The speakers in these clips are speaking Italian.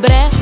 breath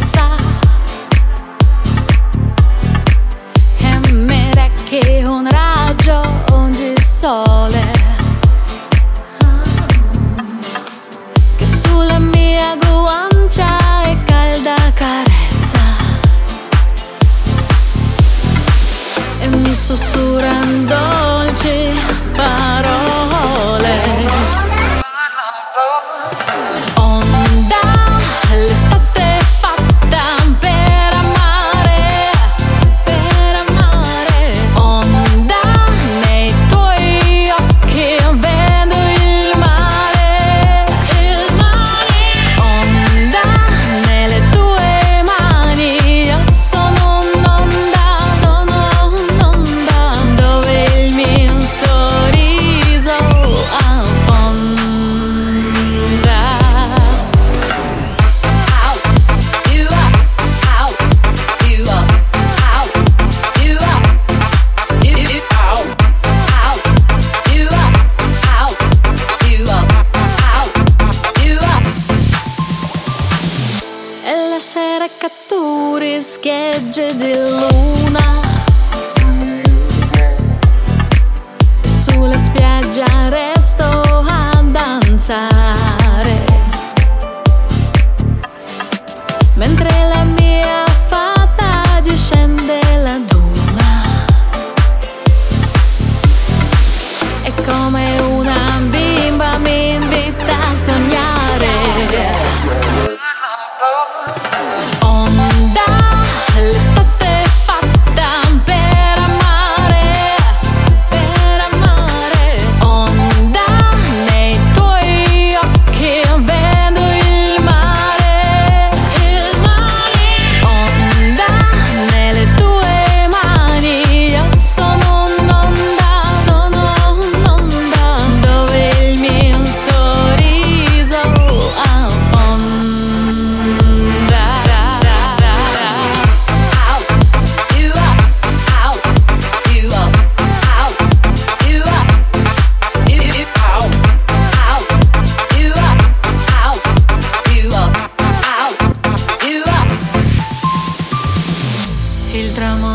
É de luz.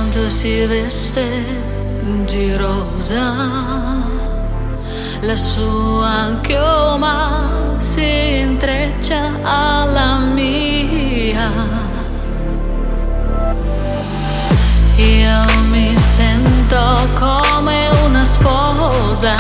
quando si veste di rosa, la sua chioma si intreccia alla mia. Io mi sento come una sposa